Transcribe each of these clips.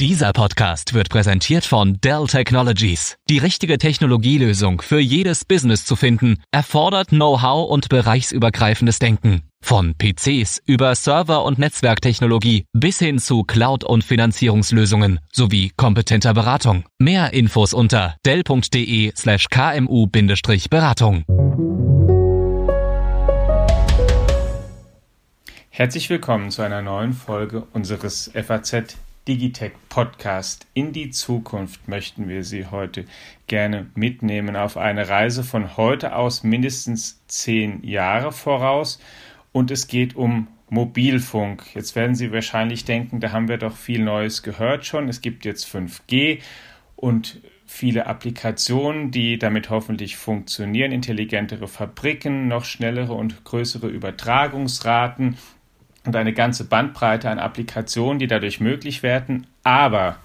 Dieser Podcast wird präsentiert von Dell Technologies. Die richtige Technologielösung für jedes Business zu finden, erfordert Know-how und bereichsübergreifendes Denken. Von PCs über Server- und Netzwerktechnologie bis hin zu Cloud- und Finanzierungslösungen sowie kompetenter Beratung. Mehr Infos unter dell.de slash kmu-beratung. Herzlich willkommen zu einer neuen Folge unseres FAZ Digitech Podcast in die Zukunft möchten wir Sie heute gerne mitnehmen auf eine Reise von heute aus mindestens zehn Jahre voraus und es geht um Mobilfunk. Jetzt werden Sie wahrscheinlich denken, da haben wir doch viel Neues gehört schon. Es gibt jetzt 5G und viele Applikationen, die damit hoffentlich funktionieren, intelligentere Fabriken, noch schnellere und größere Übertragungsraten und eine ganze Bandbreite an Applikationen, die dadurch möglich werden. Aber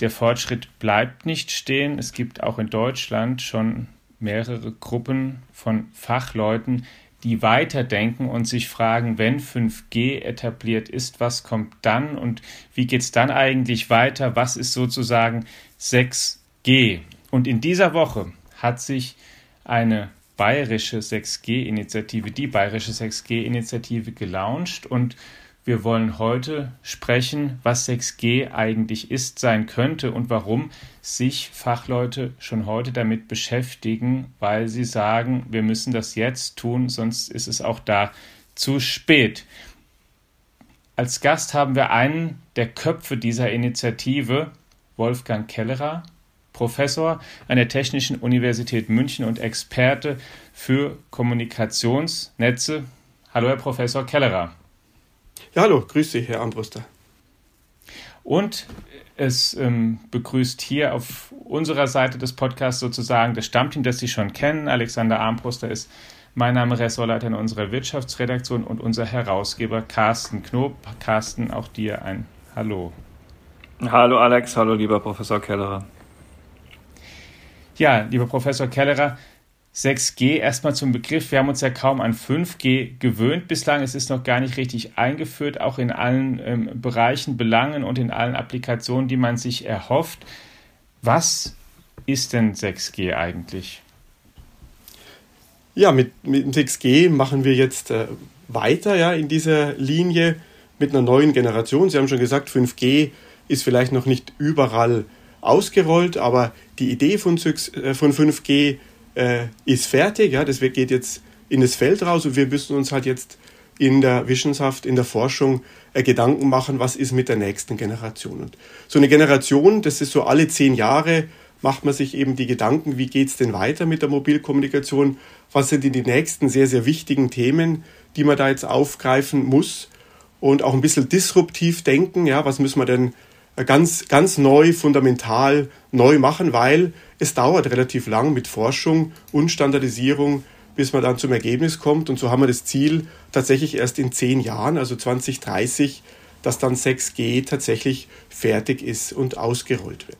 der Fortschritt bleibt nicht stehen. Es gibt auch in Deutschland schon mehrere Gruppen von Fachleuten, die weiterdenken und sich fragen, wenn 5G etabliert ist, was kommt dann und wie geht es dann eigentlich weiter? Was ist sozusagen 6G? Und in dieser Woche hat sich eine bayerische 6G-Initiative, die bayerische 6G-Initiative gelauncht und wir wollen heute sprechen, was 6G eigentlich ist, sein könnte und warum sich Fachleute schon heute damit beschäftigen, weil sie sagen, wir müssen das jetzt tun, sonst ist es auch da zu spät. Als Gast haben wir einen der Köpfe dieser Initiative, Wolfgang Kellerer. Professor an der Technischen Universität München und Experte für Kommunikationsnetze. Hallo, Herr Professor Kellerer. Ja, hallo, grüße Sie, Herr Ambruster. Und es ähm, begrüßt hier auf unserer Seite des Podcasts sozusagen das Stammteam, das Sie schon kennen. Alexander Armbruster ist mein Name, Ressortleiter in unserer Wirtschaftsredaktion und unser Herausgeber Carsten Knob. Carsten, auch dir ein Hallo. Hallo Alex, hallo lieber Professor Kellerer. Ja, lieber Professor Kellerer, 6G erstmal zum Begriff. Wir haben uns ja kaum an 5G gewöhnt bislang. Es ist noch gar nicht richtig eingeführt, auch in allen ähm, Bereichen, Belangen und in allen Applikationen, die man sich erhofft. Was ist denn 6G eigentlich? Ja, mit, mit 6G machen wir jetzt äh, weiter ja, in dieser Linie mit einer neuen Generation. Sie haben schon gesagt, 5G ist vielleicht noch nicht überall ausgerollt, aber die Idee von, äh, von 5G äh, ist fertig. Ja, das geht jetzt in das Feld raus und wir müssen uns halt jetzt in der Wissenschaft, in der Forschung äh, Gedanken machen, was ist mit der nächsten Generation. Und so eine Generation, das ist so alle zehn Jahre, macht man sich eben die Gedanken, wie geht es denn weiter mit der Mobilkommunikation, was sind denn die nächsten sehr, sehr wichtigen Themen, die man da jetzt aufgreifen muss und auch ein bisschen disruptiv denken, ja, was müssen wir denn ganz, ganz neu, fundamental neu machen, weil es dauert relativ lang mit Forschung und Standardisierung, bis man dann zum Ergebnis kommt. Und so haben wir das Ziel tatsächlich erst in zehn Jahren, also 2030, dass dann 6G tatsächlich fertig ist und ausgerollt wird.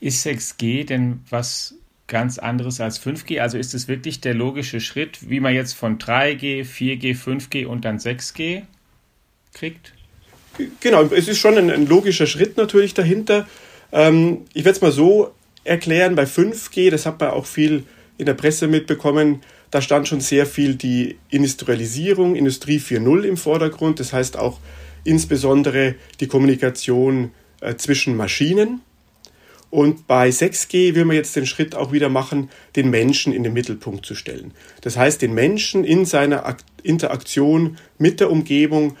Ist 6G denn was ganz anderes als 5G? Also ist es wirklich der logische Schritt, wie man jetzt von 3G, 4G, 5G und dann 6G kriegt? Genau, es ist schon ein, ein logischer Schritt natürlich dahinter. Ähm, ich werde es mal so erklären, bei 5G, das hat man auch viel in der Presse mitbekommen, da stand schon sehr viel die Industrialisierung, Industrie 4.0 im Vordergrund. Das heißt auch insbesondere die Kommunikation äh, zwischen Maschinen. Und bei 6G will man jetzt den Schritt auch wieder machen, den Menschen in den Mittelpunkt zu stellen. Das heißt, den Menschen in seiner Interaktion mit der Umgebung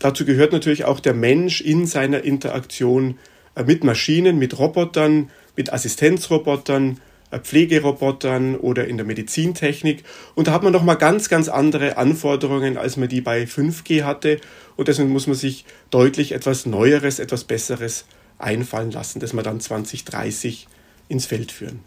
Dazu gehört natürlich auch der Mensch in seiner Interaktion äh, mit Maschinen, mit Robotern, mit Assistenzrobotern, äh, Pflegerobotern oder in der Medizintechnik. Und da hat man nochmal ganz, ganz andere Anforderungen, als man die bei 5G hatte. Und deswegen muss man sich deutlich etwas Neueres, etwas Besseres einfallen lassen, das wir dann 2030 ins Feld führen.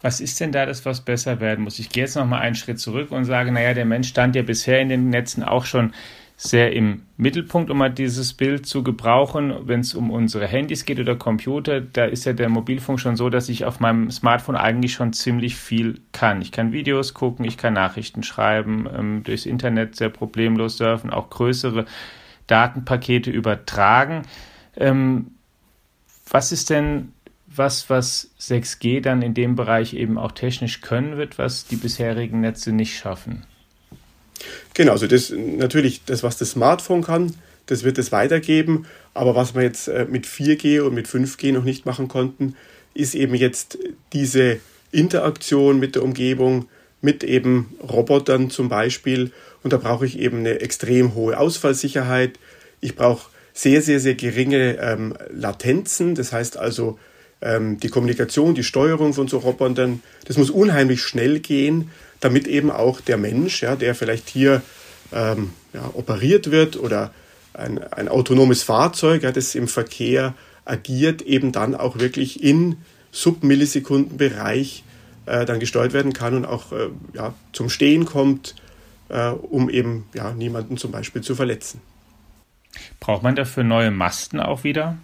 Was ist denn da das, was besser werden muss? Ich gehe jetzt nochmal einen Schritt zurück und sage, naja, der Mensch stand ja bisher in den Netzen auch schon sehr im Mittelpunkt, um mal dieses Bild zu gebrauchen. Wenn es um unsere Handys geht oder Computer, da ist ja der Mobilfunk schon so, dass ich auf meinem Smartphone eigentlich schon ziemlich viel kann. Ich kann Videos gucken, ich kann Nachrichten schreiben, ähm, durchs Internet sehr problemlos surfen, auch größere Datenpakete übertragen. Ähm, was ist denn was, was 6G dann in dem Bereich eben auch technisch können wird, was die bisherigen Netze nicht schaffen? Genau, also das natürlich das, was das Smartphone kann, das wird es weitergeben. Aber was wir jetzt äh, mit 4G und mit 5G noch nicht machen konnten, ist eben jetzt diese Interaktion mit der Umgebung, mit eben Robotern zum Beispiel. Und da brauche ich eben eine extrem hohe Ausfallsicherheit. Ich brauche sehr, sehr, sehr geringe ähm, Latenzen. Das heißt also, ähm, die Kommunikation, die Steuerung von so Robotern, das muss unheimlich schnell gehen damit eben auch der Mensch, ja, der vielleicht hier ähm, ja, operiert wird oder ein, ein autonomes Fahrzeug, ja, das im Verkehr agiert, eben dann auch wirklich in Submillisekundenbereich äh, dann gesteuert werden kann und auch äh, ja, zum Stehen kommt, äh, um eben ja, niemanden zum Beispiel zu verletzen. Braucht man dafür neue Masten auch wieder?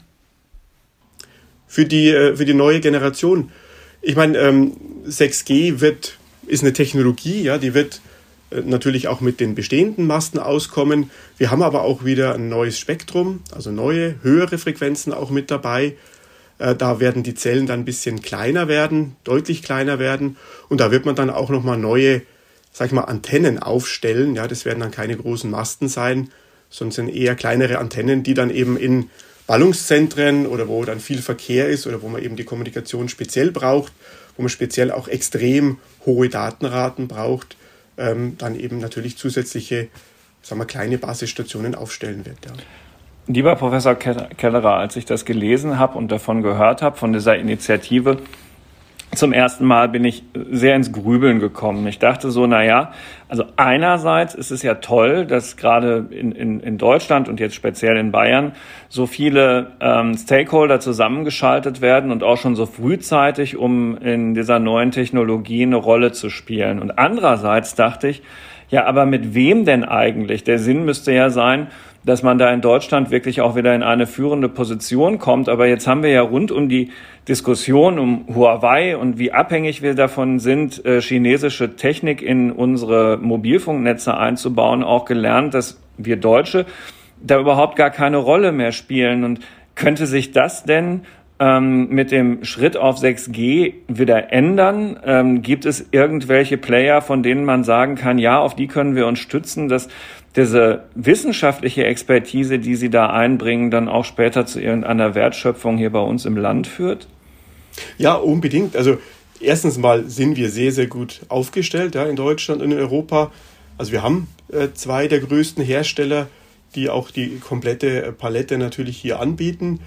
Für die, äh, für die neue Generation. Ich meine, ähm, 6G wird ist eine Technologie, ja, die wird äh, natürlich auch mit den bestehenden Masten auskommen. Wir haben aber auch wieder ein neues Spektrum, also neue, höhere Frequenzen auch mit dabei. Äh, da werden die Zellen dann ein bisschen kleiner werden, deutlich kleiner werden. Und da wird man dann auch nochmal neue, sag ich mal, Antennen aufstellen. Ja, das werden dann keine großen Masten sein, sondern sind eher kleinere Antennen, die dann eben in Ballungszentren oder wo dann viel Verkehr ist oder wo man eben die Kommunikation speziell braucht, wo man speziell auch extrem hohe Datenraten braucht, ähm, dann eben natürlich zusätzliche, sagen wir, kleine Basisstationen aufstellen wird. Ja. Lieber Professor Kellerer, als ich das gelesen habe und davon gehört habe, von dieser Initiative, zum ersten Mal bin ich sehr ins Grübeln gekommen. Ich dachte so, na ja, also einerseits ist es ja toll, dass gerade in, in, in Deutschland und jetzt speziell in Bayern so viele ähm, Stakeholder zusammengeschaltet werden und auch schon so frühzeitig, um in dieser neuen Technologie eine Rolle zu spielen. Und andererseits dachte ich, ja, aber mit wem denn eigentlich? Der Sinn müsste ja sein, dass man da in Deutschland wirklich auch wieder in eine führende Position kommt. Aber jetzt haben wir ja rund um die Diskussion um Huawei und wie abhängig wir davon sind, äh, chinesische Technik in unsere Mobilfunknetze einzubauen, auch gelernt, dass wir Deutsche da überhaupt gar keine Rolle mehr spielen. Und könnte sich das denn ähm, mit dem Schritt auf 6G wieder ändern? Ähm, gibt es irgendwelche Player, von denen man sagen kann, ja, auf die können wir uns stützen, dass diese wissenschaftliche Expertise, die Sie da einbringen, dann auch später zu irgendeiner Wertschöpfung hier bei uns im Land führt? Ja, unbedingt. Also erstens mal sind wir sehr, sehr gut aufgestellt ja, in Deutschland und in Europa. Also wir haben äh, zwei der größten Hersteller, die auch die komplette äh, Palette natürlich hier anbieten.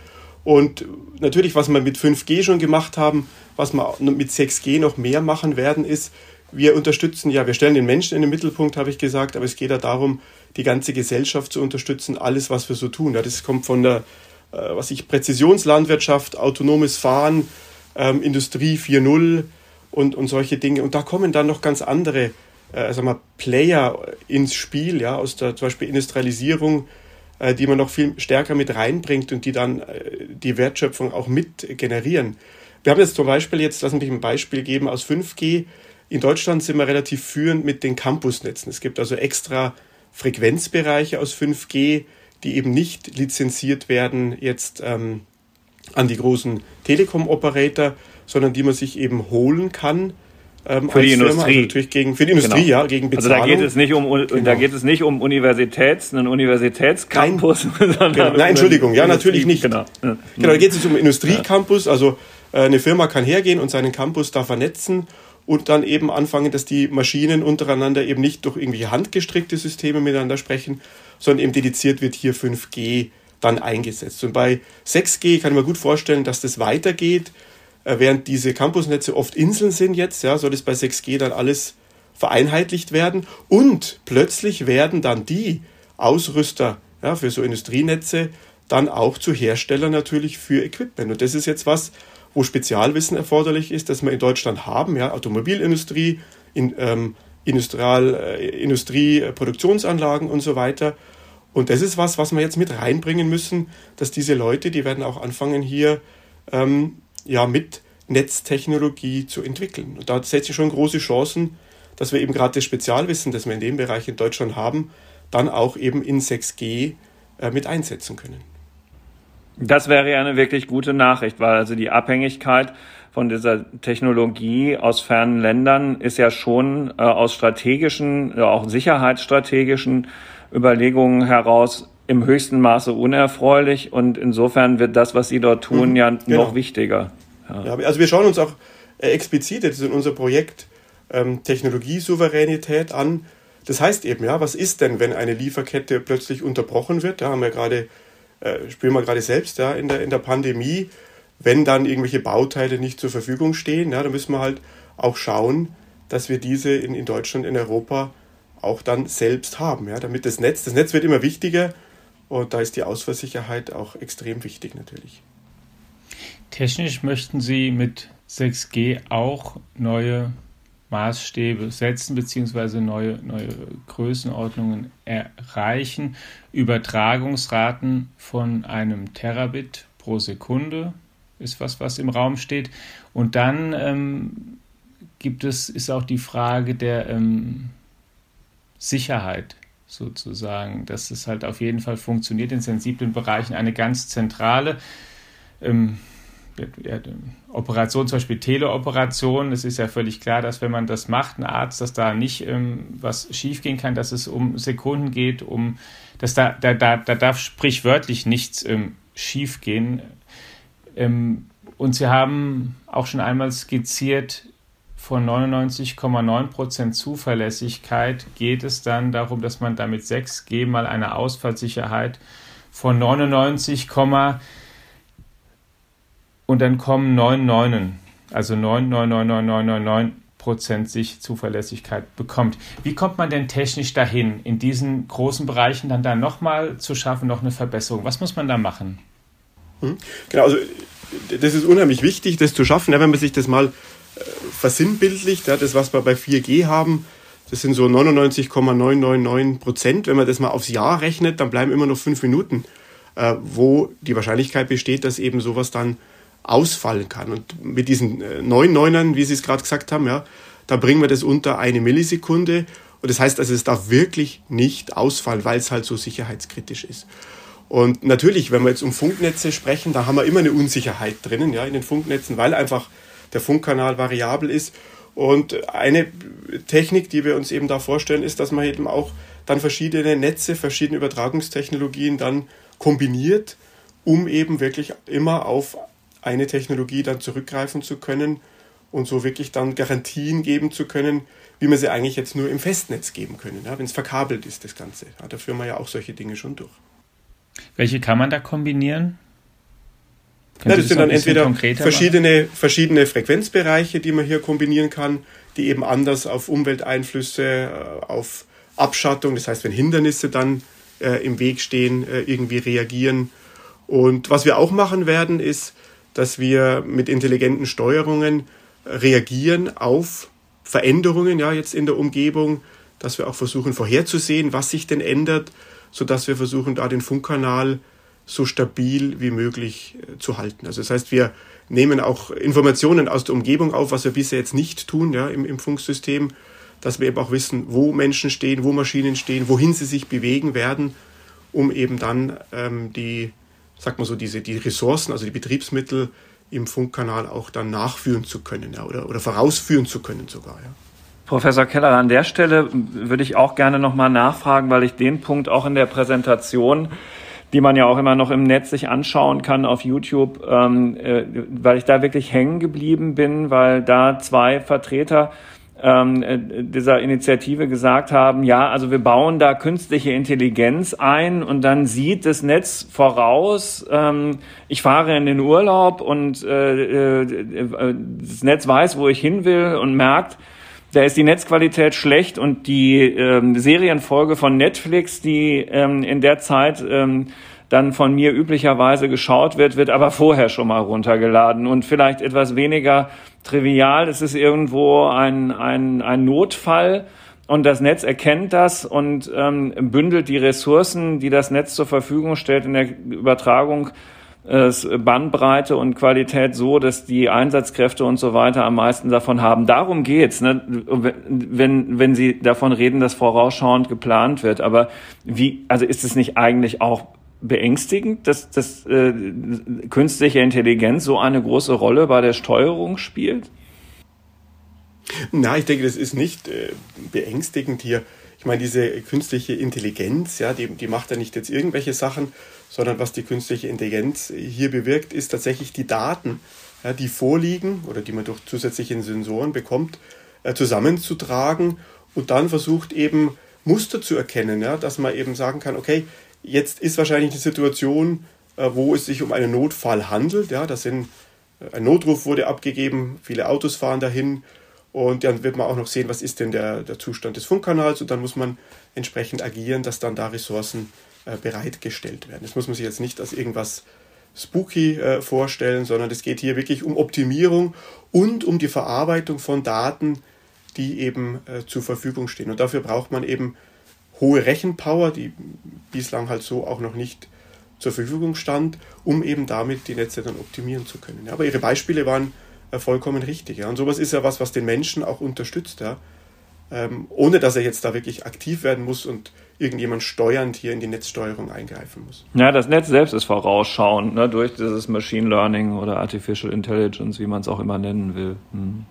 Und natürlich, was wir mit 5G schon gemacht haben, was wir mit 6G noch mehr machen werden, ist, wir unterstützen, ja, wir stellen den Menschen in den Mittelpunkt, habe ich gesagt, aber es geht ja darum, die ganze Gesellschaft zu unterstützen, alles, was wir so tun. Ja, das kommt von der, äh, was ich, Präzisionslandwirtschaft, autonomes Fahren, ähm, Industrie 4.0 und, und solche Dinge. Und da kommen dann noch ganz andere äh, sag mal, Player ins Spiel, ja, aus der zum Beispiel Industrialisierung, äh, die man noch viel stärker mit reinbringt und die dann äh, die Wertschöpfung auch mit generieren. Wir haben jetzt zum Beispiel, jetzt lassen mich ein Beispiel geben aus 5G. In Deutschland sind wir relativ führend mit den Campusnetzen. Es gibt also extra Frequenzbereiche aus 5G, die eben nicht lizenziert werden jetzt ähm, an die großen Telekom-Operator, sondern die man sich eben holen kann. Ähm, für die Firma, Industrie. Also natürlich gegen, für die Industrie, genau. ja, gegen Bezahlung. Also da geht es nicht um, genau. da geht es nicht um Universitäts, einen Universitätscampus, Nein, sondern genau. Nein, Entschuldigung, ja, natürlich nicht. Genau, genau da geht es um Industriecampus, also äh, eine Firma kann hergehen und seinen Campus da vernetzen und dann eben anfangen, dass die Maschinen untereinander eben nicht durch irgendwie handgestrickte Systeme miteinander sprechen, sondern eben dediziert wird hier 5G dann eingesetzt. Und bei 6G kann ich mir gut vorstellen, dass das weitergeht. Äh, während diese Campusnetze oft Inseln sind jetzt, ja, soll das bei 6G dann alles vereinheitlicht werden. Und plötzlich werden dann die Ausrüster ja, für so Industrienetze dann auch zu Herstellern natürlich für Equipment. Und das ist jetzt was, wo Spezialwissen erforderlich ist, das wir in Deutschland haben, ja, Automobilindustrie, in, ähm, Industrial, äh, Industrie, äh, Produktionsanlagen und so weiter. Und das ist was, was wir jetzt mit reinbringen müssen, dass diese Leute, die werden auch anfangen hier ähm, ja mit Netztechnologie zu entwickeln. Und da setze ich schon große Chancen, dass wir eben gerade das Spezialwissen, das wir in dem Bereich in Deutschland haben, dann auch eben in 6G äh, mit einsetzen können. Das wäre ja eine wirklich gute Nachricht, weil also die Abhängigkeit von dieser Technologie aus fernen Ländern ist ja schon äh, aus strategischen, auch sicherheitsstrategischen Überlegungen heraus im höchsten Maße unerfreulich und insofern wird das, was Sie dort tun, mhm, ja genau. noch wichtiger. Ja. ja. also wir schauen uns auch äh, explizit jetzt in unser Projekt ähm, Technologiesouveränität an. Das heißt eben, ja, was ist denn, wenn eine Lieferkette plötzlich unterbrochen wird? Da haben wir gerade, äh, spüren wir gerade selbst ja, in, der, in der Pandemie, wenn dann irgendwelche Bauteile nicht zur Verfügung stehen, ja, dann müssen wir halt auch schauen, dass wir diese in, in Deutschland, in Europa auch dann selbst haben, ja, damit das Netz, das Netz wird immer wichtiger und da ist die Ausfallsicherheit auch extrem wichtig natürlich. Technisch möchten Sie mit 6G auch neue Maßstäbe setzen beziehungsweise neue, neue Größenordnungen erreichen. Übertragungsraten von einem Terabit pro Sekunde ist was, was im Raum steht. Und dann ähm, gibt es, ist auch die Frage der ähm, Sicherheit sozusagen, dass es halt auf jeden Fall funktioniert in sensiblen Bereichen. Eine ganz zentrale ähm, Operation, zum Beispiel Teleoperation, es ist ja völlig klar, dass wenn man das macht, ein Arzt, dass da nicht ähm, was schiefgehen kann, dass es um Sekunden geht, um dass da, da, da, da darf sprichwörtlich nichts ähm, schiefgehen. Ähm, und sie haben auch schon einmal skizziert, von 99,9% Zuverlässigkeit geht es dann darum, dass man damit 6G mal eine Ausfallsicherheit von 99, und dann kommen 9 Neunen, also 9,99999 sich Zuverlässigkeit bekommt. Wie kommt man denn technisch dahin, in diesen großen Bereichen dann da nochmal zu schaffen, noch eine Verbesserung? Was muss man da machen? Hm? Genau, also das ist unheimlich wichtig, das zu schaffen. Wenn man sich das mal versinnbildlicht, ja, das, was wir bei 4G haben, das sind so 99,999 Prozent. Wenn man das mal aufs Jahr rechnet, dann bleiben immer noch fünf Minuten, äh, wo die Wahrscheinlichkeit besteht, dass eben sowas dann ausfallen kann. Und mit diesen äh, neun Neunern, wie Sie es gerade gesagt haben, ja, da bringen wir das unter eine Millisekunde. Und das heißt also, es darf wirklich nicht ausfallen, weil es halt so sicherheitskritisch ist. Und natürlich, wenn wir jetzt um Funknetze sprechen, da haben wir immer eine Unsicherheit drinnen, ja, in den Funknetzen, weil einfach der Funkkanal variabel ist. Und eine Technik, die wir uns eben da vorstellen, ist, dass man eben auch dann verschiedene Netze, verschiedene Übertragungstechnologien dann kombiniert, um eben wirklich immer auf eine Technologie dann zurückgreifen zu können und so wirklich dann Garantien geben zu können, wie man sie eigentlich jetzt nur im Festnetz geben können, ja, wenn es verkabelt ist, das Ganze. Ja, da führen wir ja auch solche Dinge schon durch. Welche kann man da kombinieren? Ja, das sind dann entweder verschiedene, verschiedene Frequenzbereiche, die man hier kombinieren kann, die eben anders auf Umwelteinflüsse, äh, auf Abschattung, das heißt, wenn Hindernisse dann äh, im Weg stehen, äh, irgendwie reagieren. Und was wir auch machen werden, ist, dass wir mit intelligenten Steuerungen reagieren auf Veränderungen ja jetzt in der Umgebung, dass wir auch versuchen vorherzusehen, was sich denn ändert, so dass wir versuchen da den Funkkanal so stabil wie möglich äh, zu halten. Also das heißt, wir nehmen auch Informationen aus der Umgebung auf, was wir bisher jetzt nicht tun ja, im, im Funksystem, dass wir eben auch wissen, wo Menschen stehen, wo Maschinen stehen, wohin sie sich bewegen werden, um eben dann ähm, die sagt man so, diese, die Ressourcen, also die Betriebsmittel im Funkkanal auch dann nachführen zu können ja, oder, oder vorausführen zu können sogar. Ja. Professor Keller, an der Stelle würde ich auch gerne nochmal nachfragen, weil ich den Punkt auch in der Präsentation, die man ja auch immer noch im Netz sich anschauen kann auf YouTube, ähm, äh, weil ich da wirklich hängen geblieben bin, weil da zwei Vertreter ähm, äh, dieser Initiative gesagt haben, ja, also wir bauen da künstliche Intelligenz ein und dann sieht das Netz voraus, ähm, ich fahre in den Urlaub und äh, äh, das Netz weiß, wo ich hin will und merkt, da ist die Netzqualität schlecht und die ähm, Serienfolge von Netflix, die ähm, in der Zeit ähm, dann von mir üblicherweise geschaut wird, wird aber vorher schon mal runtergeladen und vielleicht etwas weniger trivial. Es ist irgendwo ein, ein, ein Notfall und das Netz erkennt das und ähm, bündelt die Ressourcen, die das Netz zur Verfügung stellt in der Übertragung Bandbreite und Qualität so, dass die Einsatzkräfte und so weiter am meisten davon haben. Darum geht's, ne? wenn wenn Sie davon reden, dass vorausschauend geplant wird. Aber wie, also ist es nicht eigentlich auch beängstigend, dass, dass äh, künstliche Intelligenz so eine große Rolle bei der Steuerung spielt? Na, ich denke, das ist nicht äh, beängstigend hier. Ich meine, diese künstliche Intelligenz, ja, die, die macht ja nicht jetzt irgendwelche Sachen, sondern was die künstliche Intelligenz hier bewirkt, ist tatsächlich die Daten, ja, die vorliegen oder die man durch zusätzliche Sensoren bekommt, äh, zusammenzutragen und dann versucht eben Muster zu erkennen, ja, dass man eben sagen kann, okay, jetzt ist wahrscheinlich eine Situation, äh, wo es sich um einen Notfall handelt, ja, das sind äh, ein Notruf wurde abgegeben, viele Autos fahren dahin, und dann wird man auch noch sehen, was ist denn der, der Zustand des Funkkanals und dann muss man entsprechend agieren, dass dann da Ressourcen äh, bereitgestellt werden. Das muss man sich jetzt nicht als irgendwas spooky äh, vorstellen, sondern es geht hier wirklich um Optimierung und um die Verarbeitung von Daten, die eben äh, zur Verfügung stehen. Und dafür braucht man eben hohe Rechenpower, die bislang halt so auch noch nicht zur Verfügung stand, um eben damit die Netze dann optimieren zu können. Aber Ihre Beispiele waren äh, vollkommen richtig. Und sowas ist ja was, was den Menschen auch unterstützt. Ähm, ohne dass er jetzt da wirklich aktiv werden muss und irgendjemand steuernd hier in die Netzsteuerung eingreifen muss. Ja, das Netz selbst ist vorausschauend, ne, durch dieses Machine Learning oder Artificial Intelligence, wie man es auch immer nennen will. Hm.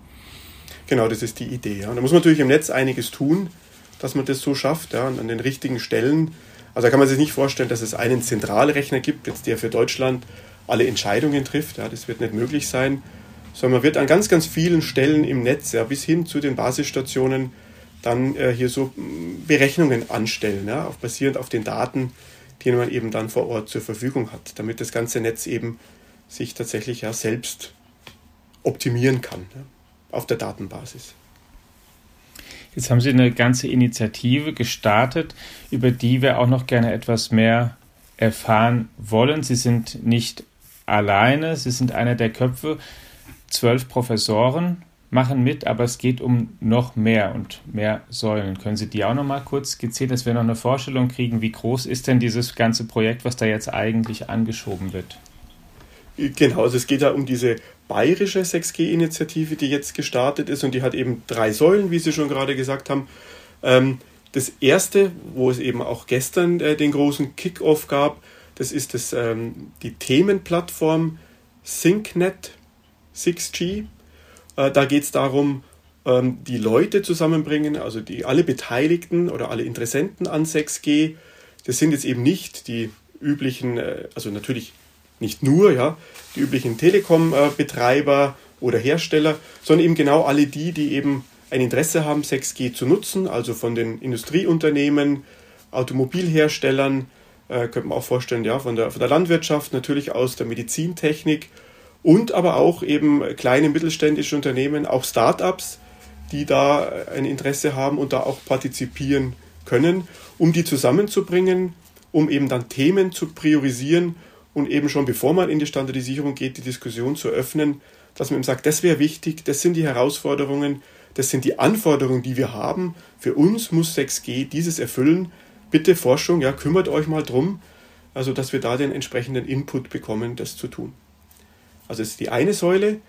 Genau, das ist die Idee. Ja. Und da muss man natürlich im Netz einiges tun, dass man das so schafft, ja, und an den richtigen Stellen. Also da kann man sich nicht vorstellen, dass es einen Zentralrechner gibt, jetzt der für Deutschland alle Entscheidungen trifft. Ja, das wird nicht möglich sein sondern man wird an ganz, ganz vielen Stellen im Netz, ja, bis hin zu den Basisstationen, dann äh, hier so mm, Berechnungen anstellen, ja, auch basierend auf den Daten, die man eben dann vor Ort zur Verfügung hat, damit das ganze Netz eben sich tatsächlich ja selbst optimieren kann ja, auf der Datenbasis. Jetzt haben Sie eine ganze Initiative gestartet, über die wir auch noch gerne etwas mehr erfahren wollen. Sie sind nicht alleine, Sie sind einer der Köpfe zwölf Professoren machen mit, aber es geht um noch mehr und mehr Säulen. Können Sie die auch noch mal kurz skizzieren, dass wir noch eine Vorstellung kriegen, wie groß ist denn dieses ganze Projekt, was da jetzt eigentlich angeschoben wird? Genau, also es geht ja um diese bayerische 6G-Initiative, die jetzt gestartet ist und die hat eben drei Säulen, wie Sie schon gerade gesagt haben. Ähm, das erste, wo es eben auch gestern äh, den großen Kick-off gab, das ist das, ähm, die Themenplattform SyncNet 6G. Äh, da geht es darum, ähm, die Leute zusammenbringen, also die alle Beteiligten oder alle Interessenten an 6G. Das sind jetzt eben nicht die üblichen, äh, also natürlich nicht nur, ja, die üblichen Telekom-Betreiber oder Hersteller, sondern eben genau alle die, die eben ein Interesse haben, 6G zu nutzen, also von den Industrieunternehmen, Automobilherstellern, äh, könnte man auch vorstellen, ja, von der, von der Landwirtschaft, natürlich aus der Medizintechnik und aber auch eben kleine mittelständische Unternehmen, auch Startups, die da ein Interesse haben und da auch partizipieren können, um die zusammenzubringen, um eben dann Themen zu priorisieren und eben schon bevor man in die Standardisierung geht, die Diskussion zu öffnen, dass man eben sagt, das wäre wichtig, das sind die Herausforderungen, das sind die Anforderungen, die wir haben. Für uns muss 6G dieses erfüllen. Bitte Forschung, ja, kümmert euch mal drum, also dass wir da den entsprechenden Input bekommen, das zu tun. Also das ist die eine Säule.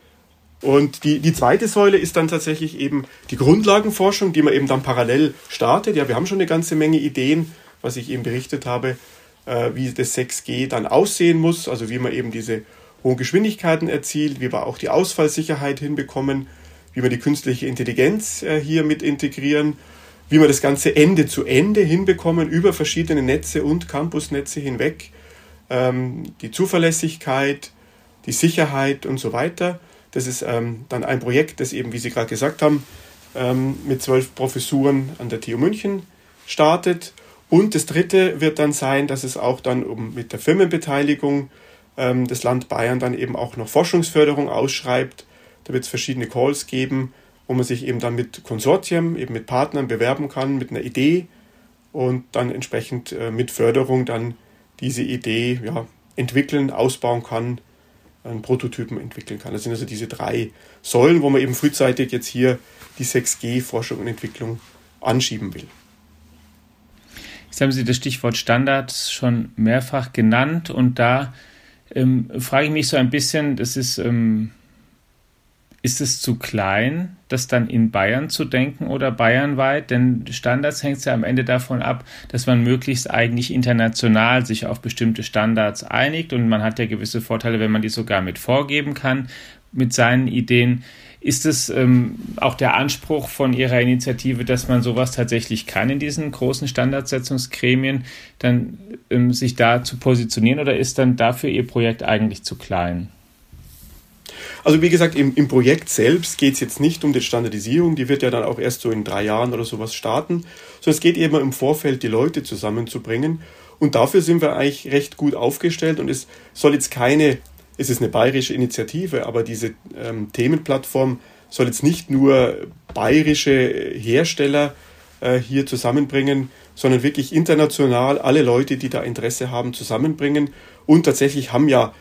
Und die, die zweite Säule ist dann tatsächlich eben die Grundlagenforschung, die man eben dann parallel startet. Ja, wir haben schon eine ganze Menge Ideen, was ich eben berichtet habe, äh, wie das 6G dann aussehen muss, also wie man eben diese hohen Geschwindigkeiten erzielt, wie wir auch die Ausfallsicherheit hinbekommen, wie wir die künstliche Intelligenz äh, hier mit integrieren, wie wir das Ganze Ende zu Ende hinbekommen über verschiedene Netze und Campusnetze hinweg, ähm, die Zuverlässigkeit, die Sicherheit und so weiter. Das ist ähm, dann ein Projekt, das eben, wie Sie gerade gesagt haben, ähm, mit zwölf Professuren an der TU München startet. Und das dritte wird dann sein, dass es auch dann um, mit der Firmenbeteiligung ähm, das Land Bayern dann eben auch noch Forschungsförderung ausschreibt. Da wird es verschiedene Calls geben, wo man sich eben dann mit Konsortien, eben mit Partnern bewerben kann, mit einer Idee und dann entsprechend äh, mit Förderung dann diese Idee ja, entwickeln, ausbauen kann einen Prototypen entwickeln kann. Das sind also diese drei Säulen, wo man eben frühzeitig jetzt hier die 6G-Forschung und Entwicklung anschieben will. Jetzt haben Sie das Stichwort Standards schon mehrfach genannt und da ähm, frage ich mich so ein bisschen, das ist, ähm, ist es zu klein, das dann in Bayern zu denken oder bayernweit? Denn Standards hängt ja am Ende davon ab, dass man möglichst eigentlich international sich auf bestimmte Standards einigt und man hat ja gewisse Vorteile, wenn man die sogar mit vorgeben kann mit seinen Ideen. Ist es ähm, auch der Anspruch von Ihrer Initiative, dass man sowas tatsächlich kann in diesen großen Standardsetzungsgremien, dann ähm, sich da zu positionieren oder ist dann dafür Ihr Projekt eigentlich zu klein? Also wie gesagt, im, im Projekt selbst geht es jetzt nicht um die Standardisierung, die wird ja dann auch erst so in drei Jahren oder sowas starten, sondern es geht eben im Vorfeld, die Leute zusammenzubringen. Und dafür sind wir eigentlich recht gut aufgestellt und es soll jetzt keine es ist eine bayerische Initiative, aber diese ähm, Themenplattform soll jetzt nicht nur bayerische Hersteller äh, hier zusammenbringen, sondern wirklich international alle Leute, die da Interesse haben, zusammenbringen. Und tatsächlich haben ja,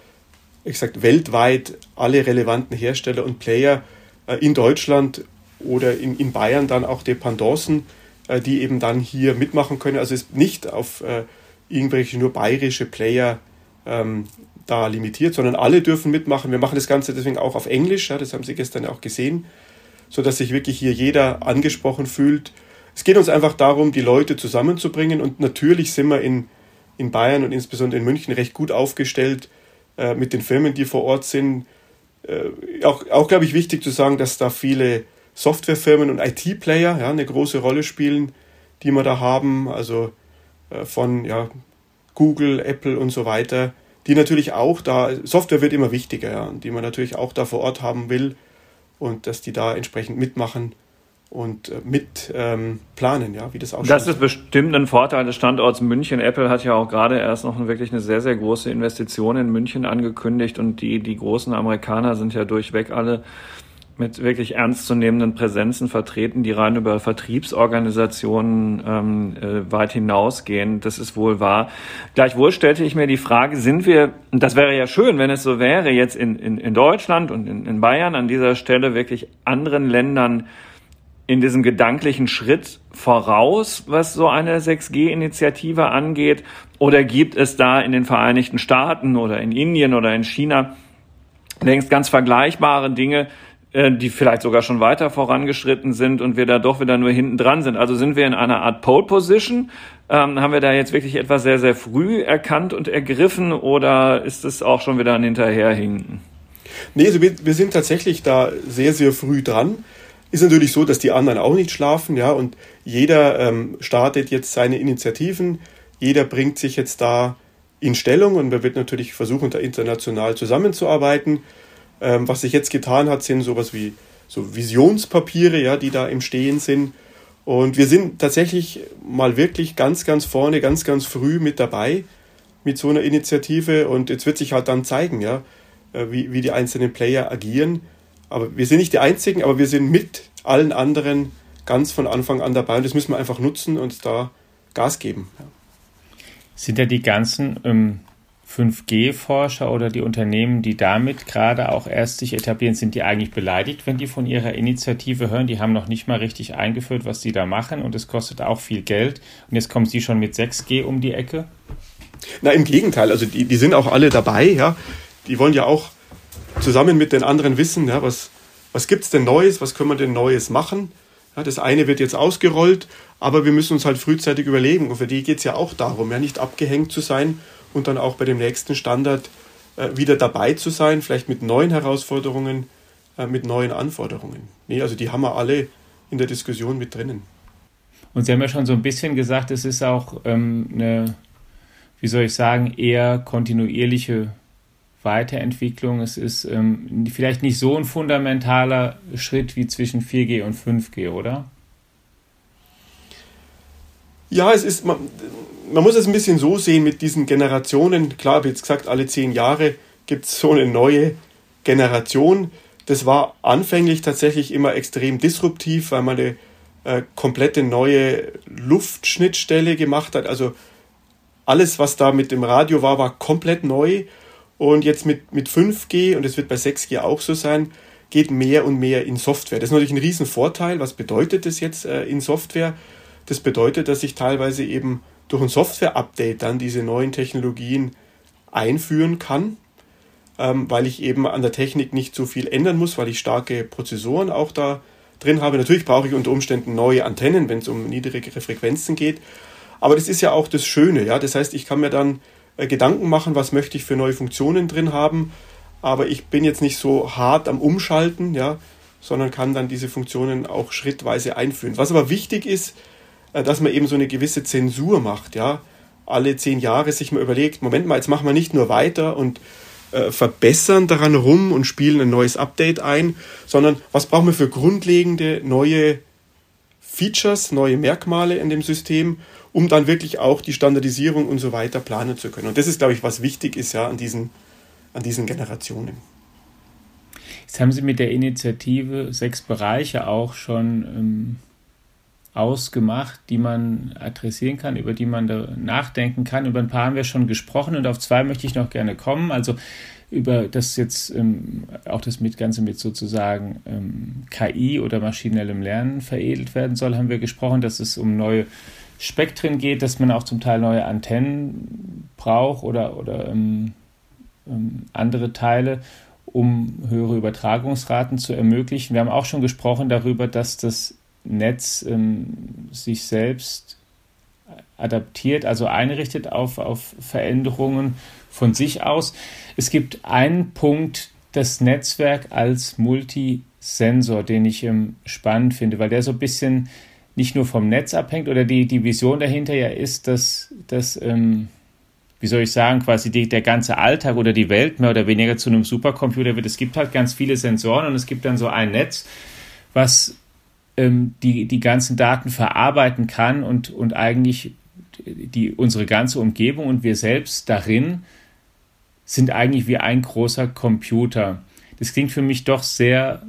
ich sag, weltweit alle relevanten Hersteller und Player äh, in Deutschland oder in, in Bayern dann auch Dependancen, äh, die eben dann hier mitmachen können. Also es ist nicht auf äh, irgendwelche nur bayerische Player ähm, da limitiert, sondern alle dürfen mitmachen. Wir machen das Ganze deswegen auch auf Englisch, ja, das haben Sie gestern auch gesehen, sodass sich wirklich hier jeder angesprochen fühlt. Es geht uns einfach darum, die Leute zusammenzubringen und natürlich sind wir in, in Bayern und insbesondere in München recht gut aufgestellt äh, mit den Firmen, die vor Ort sind. Äh, auch, auch glaube ich, wichtig zu sagen, dass da viele Softwarefirmen und IT-Player ja, eine große Rolle spielen, die wir da haben, also äh, von ja, Google, Apple und so weiter die natürlich auch da, Software wird immer wichtiger, ja, die man natürlich auch da vor Ort haben will und dass die da entsprechend mitmachen und äh, mit ähm, planen, ja, wie das aussieht. Das ist bestimmt ein Vorteil des Standorts München. Apple hat ja auch gerade erst noch wirklich eine sehr, sehr große Investition in München angekündigt und die, die großen Amerikaner sind ja durchweg alle mit wirklich ernstzunehmenden Präsenzen vertreten, die rein über Vertriebsorganisationen ähm, äh, weit hinausgehen. Das ist wohl wahr. Gleichwohl stellte ich mir die Frage, sind wir, und das wäre ja schön, wenn es so wäre, jetzt in, in, in Deutschland und in, in Bayern an dieser Stelle wirklich anderen Ländern in diesem gedanklichen Schritt voraus, was so eine 6G-Initiative angeht? Oder gibt es da in den Vereinigten Staaten oder in Indien oder in China längst ganz vergleichbare Dinge, äh, die vielleicht sogar schon weiter vorangeschritten sind und wir da doch wieder nur hinten dran sind. Also sind wir in einer Art Pole Position? Ähm, haben wir da jetzt wirklich etwas sehr, sehr früh erkannt und ergriffen oder ist es auch schon wieder ein Hinterherhinken? Nee, also wir, wir sind tatsächlich da sehr, sehr früh dran. Ist natürlich so, dass die anderen auch nicht schlafen, ja, und jeder ähm, startet jetzt seine Initiativen, jeder bringt sich jetzt da in Stellung und wir wird natürlich versuchen, da international zusammenzuarbeiten. Ähm, was sich jetzt getan hat, sind sowas wie so Visionspapiere, ja, die da im Stehen sind. Und wir sind tatsächlich mal wirklich ganz, ganz vorne, ganz, ganz früh mit dabei mit so einer Initiative. Und jetzt wird sich halt dann zeigen, ja, äh, wie, wie die einzelnen Player agieren. Aber wir sind nicht die Einzigen, aber wir sind mit allen anderen ganz von Anfang an dabei. Und das müssen wir einfach nutzen und da Gas geben. Ja. Sind ja die ganzen ähm, 5G-Forscher oder die Unternehmen, die damit gerade auch erst sich etablieren, sind die eigentlich beleidigt, wenn die von ihrer Initiative hören? Die haben noch nicht mal richtig eingeführt, was sie da machen und es kostet auch viel Geld. Und jetzt kommen sie schon mit 6G um die Ecke? Na, im Gegenteil. Also die, die sind auch alle dabei, ja. Die wollen ja auch zusammen mit den anderen wissen, ja, was, was gibt es denn Neues, was können wir denn Neues machen? Ja, das eine wird jetzt ausgerollt, aber wir müssen uns halt frühzeitig überlegen. Und für die geht es ja auch darum, ja, nicht abgehängt zu sein und dann auch bei dem nächsten Standard äh, wieder dabei zu sein, vielleicht mit neuen Herausforderungen, äh, mit neuen Anforderungen. Nee, also die haben wir alle in der Diskussion mit drinnen. Und Sie haben ja schon so ein bisschen gesagt, es ist auch ähm, eine, wie soll ich sagen, eher kontinuierliche Weiterentwicklung. Es ist ähm, vielleicht nicht so ein fundamentaler Schritt wie zwischen 4G und 5G, oder? Ja, es ist, man, man muss es ein bisschen so sehen mit diesen Generationen. Klar, habe jetzt gesagt, alle zehn Jahre gibt es so eine neue Generation. Das war anfänglich tatsächlich immer extrem disruptiv, weil man eine äh, komplette neue Luftschnittstelle gemacht hat. Also alles, was da mit dem Radio war, war komplett neu. Und jetzt mit, mit 5G, und es wird bei 6G auch so sein, geht mehr und mehr in Software. Das ist natürlich ein Riesenvorteil. Was bedeutet das jetzt äh, in Software? Das bedeutet, dass ich teilweise eben durch ein Software-Update dann diese neuen Technologien einführen kann, ähm, weil ich eben an der Technik nicht so viel ändern muss, weil ich starke Prozessoren auch da drin habe. Natürlich brauche ich unter Umständen neue Antennen, wenn es um niedrigere Frequenzen geht. Aber das ist ja auch das Schöne, ja. Das heißt, ich kann mir dann Gedanken machen, was möchte ich für neue Funktionen drin haben, aber ich bin jetzt nicht so hart am Umschalten, ja, sondern kann dann diese Funktionen auch schrittweise einführen. Was aber wichtig ist, äh, dass man eben so eine gewisse Zensur macht, ja. Alle zehn Jahre sich mal überlegt, Moment mal, jetzt machen wir nicht nur weiter und äh, verbessern daran rum und spielen ein neues Update ein, sondern was brauchen wir für grundlegende neue Features, neue Merkmale in dem System, um dann wirklich auch die Standardisierung und so weiter planen zu können. Und das ist, glaube ich, was wichtig ist ja an diesen, an diesen Generationen. Jetzt haben Sie mit der Initiative sechs Bereiche auch schon ähm, ausgemacht, die man adressieren kann, über die man nachdenken kann. Über ein paar haben wir schon gesprochen und auf zwei möchte ich noch gerne kommen. Also über das jetzt ähm, auch das Ganze mit sozusagen ähm, KI oder maschinellem Lernen veredelt werden soll, haben wir gesprochen, dass es um neue Spektren geht, dass man auch zum Teil neue Antennen braucht oder, oder ähm, ähm, andere Teile, um höhere Übertragungsraten zu ermöglichen. Wir haben auch schon gesprochen darüber, dass das Netz ähm, sich selbst adaptiert, also einrichtet auf, auf Veränderungen von sich aus. Es gibt einen Punkt, das Netzwerk als Multisensor, den ich ähm, spannend finde, weil der so ein bisschen nicht nur vom Netz abhängt oder die, die Vision dahinter ja ist, dass, dass ähm, wie soll ich sagen, quasi die, der ganze Alltag oder die Welt mehr oder weniger zu einem Supercomputer wird. Es gibt halt ganz viele Sensoren und es gibt dann so ein Netz, was ähm, die, die ganzen Daten verarbeiten kann und, und eigentlich die, unsere ganze Umgebung und wir selbst darin sind eigentlich wie ein großer Computer. Das klingt für mich doch sehr,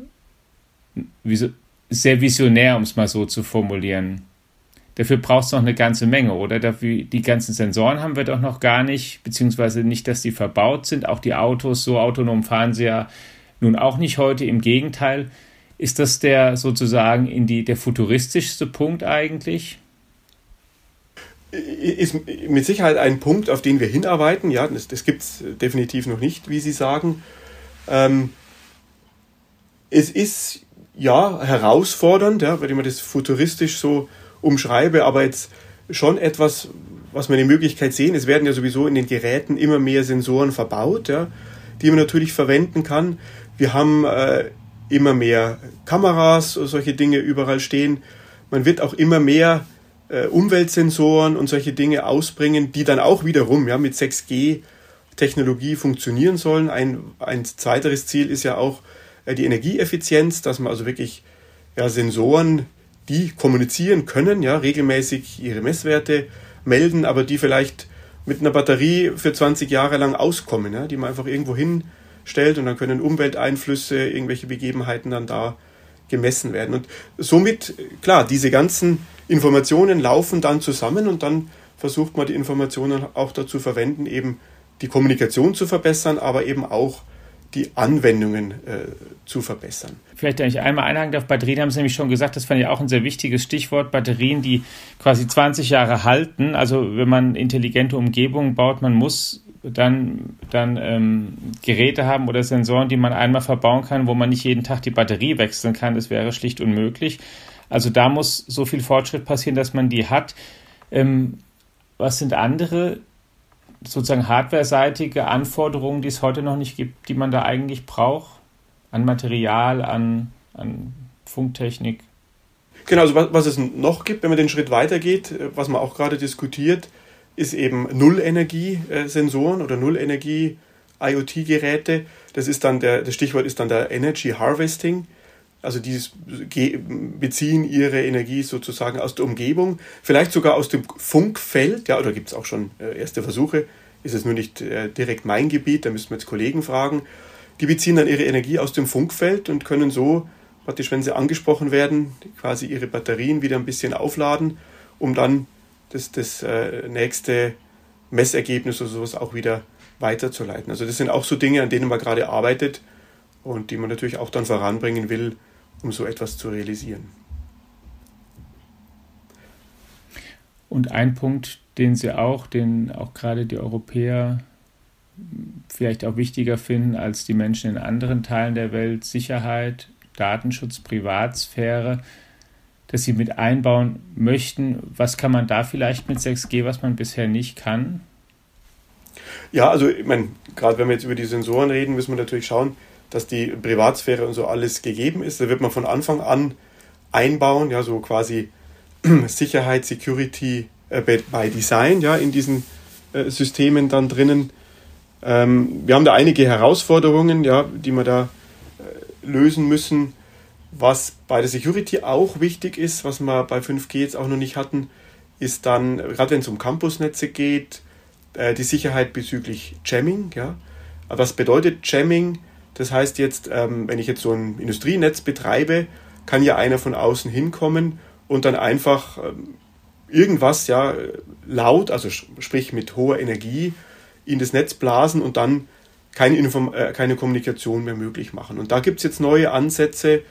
sehr visionär, um es mal so zu formulieren. Dafür braucht es noch eine ganze Menge, oder? Dafür, die ganzen Sensoren haben wir doch noch gar nicht, beziehungsweise nicht, dass die verbaut sind. Auch die Autos, so autonom fahren sie ja nun auch nicht heute. Im Gegenteil, ist das der sozusagen in die, der futuristischste Punkt eigentlich? Ist mit Sicherheit ein Punkt, auf den wir hinarbeiten. Ja, das, das gibt es definitiv noch nicht, wie Sie sagen. Ähm, es ist ja, herausfordernd, ja, wenn ich mir das futuristisch so umschreibe, aber jetzt schon etwas, was wir die Möglichkeit sehen. Es werden ja sowieso in den Geräten immer mehr Sensoren verbaut, ja, die man natürlich verwenden kann. Wir haben äh, immer mehr Kameras, solche Dinge überall stehen. Man wird auch immer mehr äh, Umweltsensoren und solche Dinge ausbringen, die dann auch wiederum ja, mit 6G Technologie funktionieren sollen. Ein, ein zweiteres Ziel ist ja auch, äh, die Energieeffizienz, dass man also wirklich ja, Sensoren, die kommunizieren können, ja, regelmäßig ihre Messwerte melden, aber die vielleicht mit einer Batterie für 20 Jahre lang auskommen, ja, die man einfach irgendwo hinstellt und dann können Umwelteinflüsse, irgendwelche Begebenheiten dann da gemessen werden. Und somit, klar, diese ganzen Informationen laufen dann zusammen und dann versucht man die Informationen auch dazu verwenden, eben die Kommunikation zu verbessern, aber eben auch die Anwendungen äh, zu verbessern. Vielleicht, wenn ich einmal einhaken darf, Batterien haben Sie nämlich schon gesagt, das fand ich auch ein sehr wichtiges Stichwort, Batterien, die quasi 20 Jahre halten. Also wenn man intelligente Umgebungen baut, man muss dann, dann ähm, Geräte haben oder Sensoren, die man einmal verbauen kann, wo man nicht jeden Tag die Batterie wechseln kann. Das wäre schlicht unmöglich. Also da muss so viel Fortschritt passieren, dass man die hat. Ähm, was sind andere sozusagen hardware-seitige Anforderungen, die es heute noch nicht gibt, die man da eigentlich braucht? An Material, an, an Funktechnik? Genau, also was, was es noch gibt, wenn man den Schritt weitergeht, äh, was man auch gerade diskutiert, ist eben Nullenergie-Sensoren oder Nullenergie-IoT-Geräte. Das ist dann der, das Stichwort ist dann der Energy Harvesting. Also die beziehen ihre Energie sozusagen aus der Umgebung, vielleicht sogar aus dem Funkfeld, ja, oder gibt es auch schon äh, erste Versuche, ist es nur nicht äh, direkt mein Gebiet, da müssen wir jetzt Kollegen fragen. Die beziehen dann ihre Energie aus dem Funkfeld und können so, praktisch wenn sie angesprochen werden, quasi ihre Batterien wieder ein bisschen aufladen, um dann das, das äh, nächste Messergebnis oder sowas auch wieder weiterzuleiten. Also das sind auch so Dinge, an denen man gerade arbeitet und die man natürlich auch dann voranbringen will, um so etwas zu realisieren. Und ein Punkt, den Sie auch, den auch gerade die Europäer vielleicht auch wichtiger finden als die Menschen in anderen Teilen der Welt, Sicherheit, Datenschutz, Privatsphäre, dass sie mit einbauen möchten. Was kann man da vielleicht mit 6G, was man bisher nicht kann? Ja, also ich meine, gerade wenn wir jetzt über die Sensoren reden, müssen wir natürlich schauen, dass die Privatsphäre und so alles gegeben ist. Da wird man von Anfang an einbauen, ja, so quasi Sicherheit, Security äh, by Design, ja, in diesen äh, Systemen dann drinnen. Ähm, wir haben da einige Herausforderungen, ja, die wir da äh, lösen müssen. Was bei der Security auch wichtig ist, was wir bei 5G jetzt auch noch nicht hatten, ist dann, gerade wenn es um Campusnetze geht, äh, die Sicherheit bezüglich Jamming. Ja. Was bedeutet Jamming? Das heißt jetzt, ähm, wenn ich jetzt so ein Industrienetz betreibe, kann ja einer von außen hinkommen und dann einfach ähm, irgendwas ja laut, also sprich mit hoher Energie, in das Netz blasen und dann keine, Inform äh, keine Kommunikation mehr möglich machen. Und da gibt es jetzt neue Ansätze,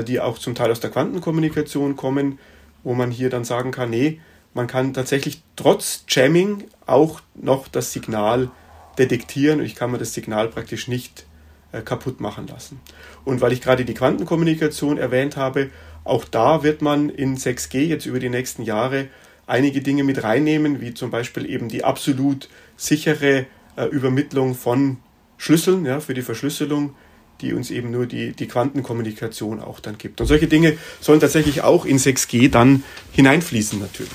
die auch zum Teil aus der Quantenkommunikation kommen, wo man hier dann sagen kann, nee, man kann tatsächlich trotz Jamming auch noch das Signal detektieren und ich kann mir das Signal praktisch nicht äh, kaputt machen lassen. Und weil ich gerade die Quantenkommunikation erwähnt habe, auch da wird man in 6G jetzt über die nächsten Jahre einige Dinge mit reinnehmen, wie zum Beispiel eben die absolut sichere äh, Übermittlung von Schlüsseln ja, für die Verschlüsselung, die uns eben nur die, die Quantenkommunikation auch dann gibt. Und solche Dinge sollen tatsächlich auch in 6G dann hineinfließen natürlich.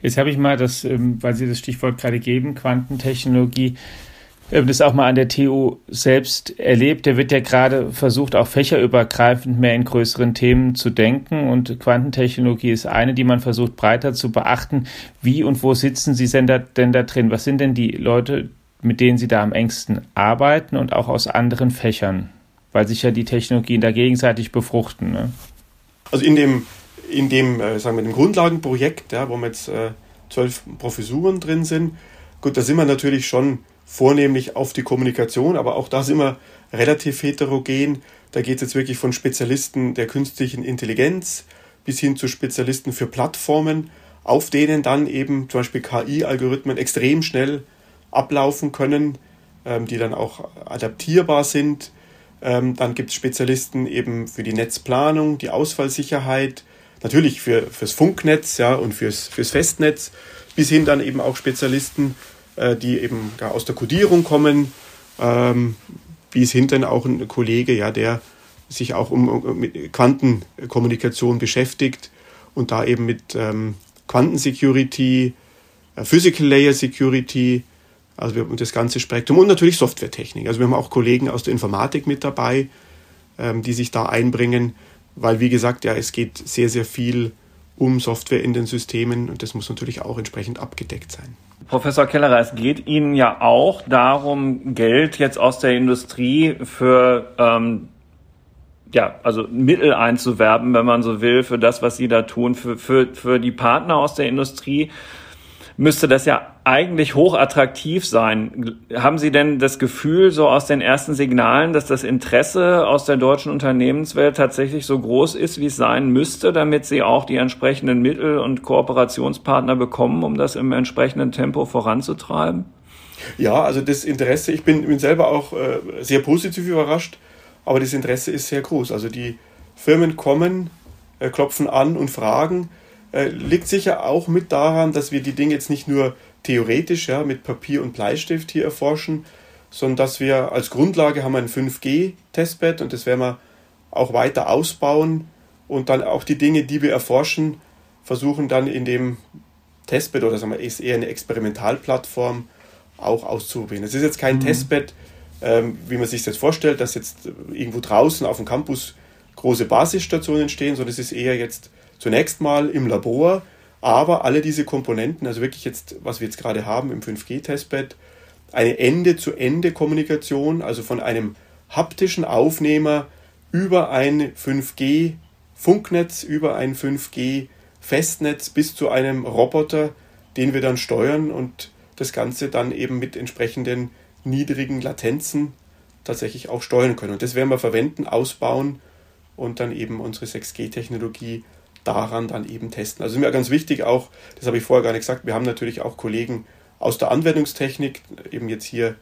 Jetzt habe ich mal das, ähm, weil Sie das Stichwort gerade geben, Quantentechnologie, ähm, das auch mal an der TU selbst erlebt. Da wird ja gerade versucht, auch fächerübergreifend mehr in größeren Themen zu denken. Und Quantentechnologie ist eine, die man versucht breiter zu beachten. Wie und wo sitzen Sie denn da, denn da drin? Was sind denn die Leute, mit denen Sie da am engsten arbeiten und auch aus anderen Fächern? Weil sich ja die Technologien da gegenseitig befruchten. Ne? Also in dem, in dem, äh, sagen wir, dem Grundlagenprojekt, ja, wo wir jetzt äh, zwölf Professuren drin sind, gut, da sind wir natürlich schon vornehmlich auf die Kommunikation, aber auch da sind wir relativ heterogen. Da geht es jetzt wirklich von Spezialisten der künstlichen Intelligenz bis hin zu Spezialisten für Plattformen, auf denen dann eben zum Beispiel KI-Algorithmen extrem schnell ablaufen können, ähm, die dann auch adaptierbar sind. Ähm, dann gibt es Spezialisten eben für die Netzplanung, die Ausfallsicherheit, natürlich für, fürs Funknetz ja, und fürs, fürs Festnetz, bis hin dann eben auch Spezialisten, äh, die eben da aus der Codierung kommen, ähm, bis hin dann auch ein Kollege, ja, der sich auch um, um mit Quantenkommunikation beschäftigt und da eben mit ähm, Quantensecurity, äh, Physical Layer Security, also wir haben das ganze Spektrum und natürlich Softwaretechnik. Also wir haben auch Kollegen aus der Informatik mit dabei, ähm, die sich da einbringen, weil wie gesagt, ja, es geht sehr, sehr viel um Software in den Systemen und das muss natürlich auch entsprechend abgedeckt sein. Professor Kellerer, es geht Ihnen ja auch darum, Geld jetzt aus der Industrie für ähm, ja, also Mittel einzuwerben, wenn man so will, für das, was Sie da tun, für, für, für die Partner aus der Industrie müsste das ja eigentlich hochattraktiv sein. Haben Sie denn das Gefühl, so aus den ersten Signalen, dass das Interesse aus der deutschen Unternehmenswelt tatsächlich so groß ist, wie es sein müsste, damit Sie auch die entsprechenden Mittel und Kooperationspartner bekommen, um das im entsprechenden Tempo voranzutreiben? Ja, also das Interesse, ich bin, bin selber auch äh, sehr positiv überrascht, aber das Interesse ist sehr groß. Also die Firmen kommen, äh, klopfen an und fragen, äh, liegt sicher auch mit daran, dass wir die Dinge jetzt nicht nur theoretisch ja, mit Papier und Bleistift hier erforschen, sondern dass wir als Grundlage haben ein 5G-Testbed und das werden wir auch weiter ausbauen und dann auch die Dinge, die wir erforschen, versuchen dann in dem Testbed oder sagen wir, ist eher eine Experimentalplattform auch auszuprobieren. Es ist jetzt kein mhm. Testbed, ähm, wie man sich das jetzt vorstellt, dass jetzt irgendwo draußen auf dem Campus große Basisstationen stehen, sondern es ist eher jetzt zunächst mal im Labor, aber alle diese Komponenten, also wirklich jetzt, was wir jetzt gerade haben im 5G-Testbed, eine Ende-zu-Ende-Kommunikation, also von einem haptischen Aufnehmer über ein 5G-Funknetz, über ein 5G-Festnetz bis zu einem Roboter, den wir dann steuern und das Ganze dann eben mit entsprechenden niedrigen Latenzen tatsächlich auch steuern können. Und das werden wir verwenden, ausbauen und dann eben unsere 6G-Technologie daran dann eben testen. Also ist mir ganz wichtig auch, das habe ich vorher gar nicht gesagt, wir haben natürlich auch Kollegen aus der Anwendungstechnik, eben jetzt hier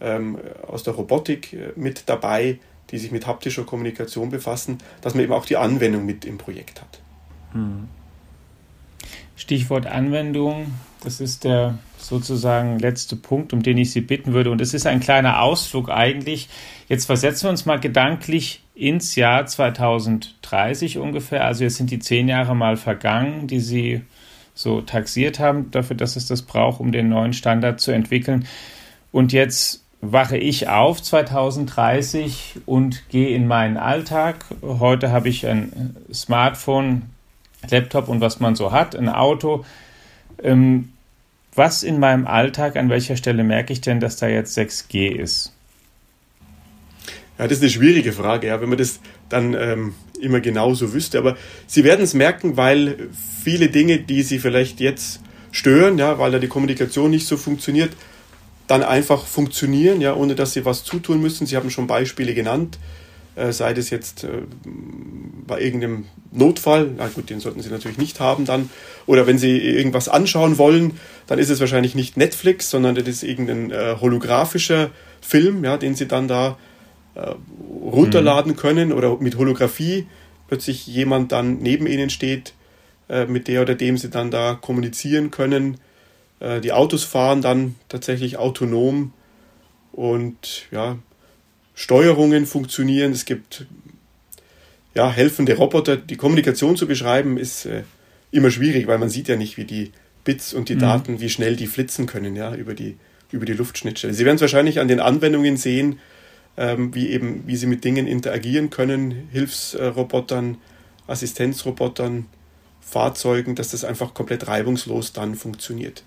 ähm, aus der Robotik äh, mit dabei, die sich mit haptischer Kommunikation befassen, dass man eben auch die Anwendung mit im Projekt hat. Hm. Stichwort Anwendung, das ist der sozusagen letzte Punkt, um den ich Sie bitten würde. Und es ist ein kleiner Ausflug eigentlich. Jetzt versetzen wir uns mal gedanklich ins Jahr 2030 ungefähr. Also jetzt sind die zehn Jahre mal vergangen, die Sie so taxiert haben, dafür, dass es das braucht, um den neuen Standard zu entwickeln. Und jetzt wache ich auf 2030 und gehe in meinen Alltag. Heute habe ich ein Smartphone, Laptop und was man so hat, ein Auto. Ähm, was in meinem Alltag, an welcher Stelle merke ich denn, dass da jetzt 6G ist? Ja, das ist eine schwierige Frage, ja, wenn man das dann ähm, immer genauso wüsste. Aber Sie werden es merken, weil viele Dinge, die Sie vielleicht jetzt stören, ja, weil da die Kommunikation nicht so funktioniert, dann einfach funktionieren, ja, ohne dass Sie was zutun müssen. Sie haben schon Beispiele genannt, sei das jetzt äh, bei irgendeinem Notfall, na gut, den sollten Sie natürlich nicht haben dann, oder wenn Sie irgendwas anschauen wollen, dann ist es wahrscheinlich nicht Netflix, sondern das ist irgendein äh, holographischer Film, ja, den Sie dann da äh, runterladen mhm. können oder mit Holographie plötzlich jemand dann neben Ihnen steht, äh, mit der oder dem Sie dann da kommunizieren können. Äh, die Autos fahren dann tatsächlich autonom und ja, Steuerungen funktionieren. Es gibt ja, helfende Roboter. Die Kommunikation zu beschreiben ist äh, immer schwierig, weil man sieht ja nicht, wie die Bits und die mhm. Daten, wie schnell die flitzen können, ja, über die, über die Luftschnittstelle. Sie werden es wahrscheinlich an den Anwendungen sehen, ähm, wie eben, wie sie mit Dingen interagieren können, Hilfsrobotern, Assistenzrobotern, Fahrzeugen, dass das einfach komplett reibungslos dann funktioniert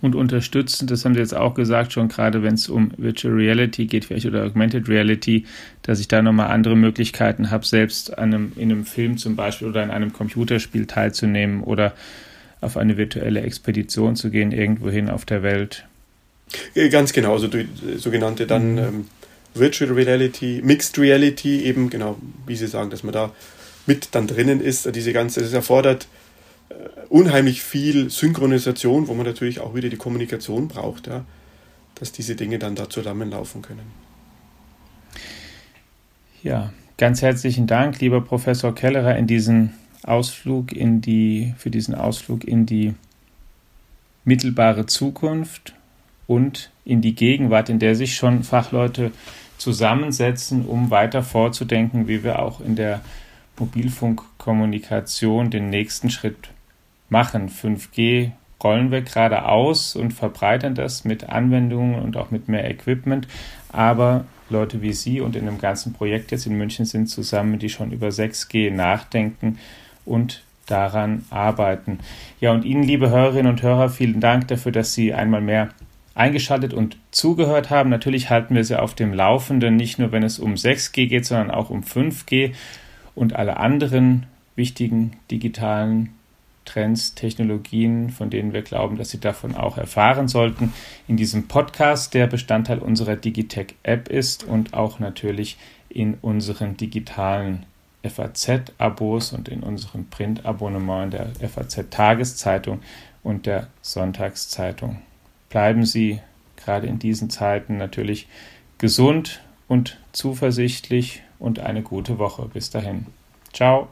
und unterstützen. Das haben Sie jetzt auch gesagt, schon gerade wenn es um Virtual Reality geht, vielleicht oder Augmented Reality, dass ich da nochmal andere Möglichkeiten habe, selbst an einem, in einem Film zum Beispiel oder in einem Computerspiel teilzunehmen oder auf eine virtuelle Expedition zu gehen, irgendwohin auf der Welt. Ganz genau, also die sogenannte dann mhm. ähm, Virtual Reality, Mixed Reality, eben genau, wie Sie sagen, dass man da mit dann drinnen ist. Diese ganze, das erfordert äh, unheimlich viel Synchronisation, wo man natürlich auch wieder die Kommunikation braucht, ja, dass diese Dinge dann da zusammenlaufen können. Ja, ganz herzlichen Dank, lieber Professor Kellerer, in diesen Ausflug in die, für diesen Ausflug in die mittelbare Zukunft und in die Gegenwart, in der sich schon Fachleute zusammensetzen, um weiter vorzudenken, wie wir auch in der Mobilfunkkommunikation den nächsten Schritt machen. 5G rollen wir gerade aus und verbreitern das mit Anwendungen und auch mit mehr Equipment. Aber Leute wie Sie und in dem ganzen Projekt jetzt in München sind zusammen, die schon über 6G nachdenken und daran arbeiten. Ja, und Ihnen, liebe Hörerinnen und Hörer, vielen Dank dafür, dass Sie einmal mehr eingeschaltet und zugehört haben. Natürlich halten wir Sie auf dem Laufenden, nicht nur wenn es um 6G geht, sondern auch um 5G und alle anderen wichtigen digitalen Trends, Technologien, von denen wir glauben, dass Sie davon auch erfahren sollten, in diesem Podcast, der Bestandteil unserer Digitech-App ist und auch natürlich in unseren digitalen FAZ-Abos und in unserem Print-Abonnement der FAZ-Tageszeitung und der Sonntagszeitung. Bleiben Sie gerade in diesen Zeiten natürlich gesund und zuversichtlich und eine gute Woche. Bis dahin. Ciao.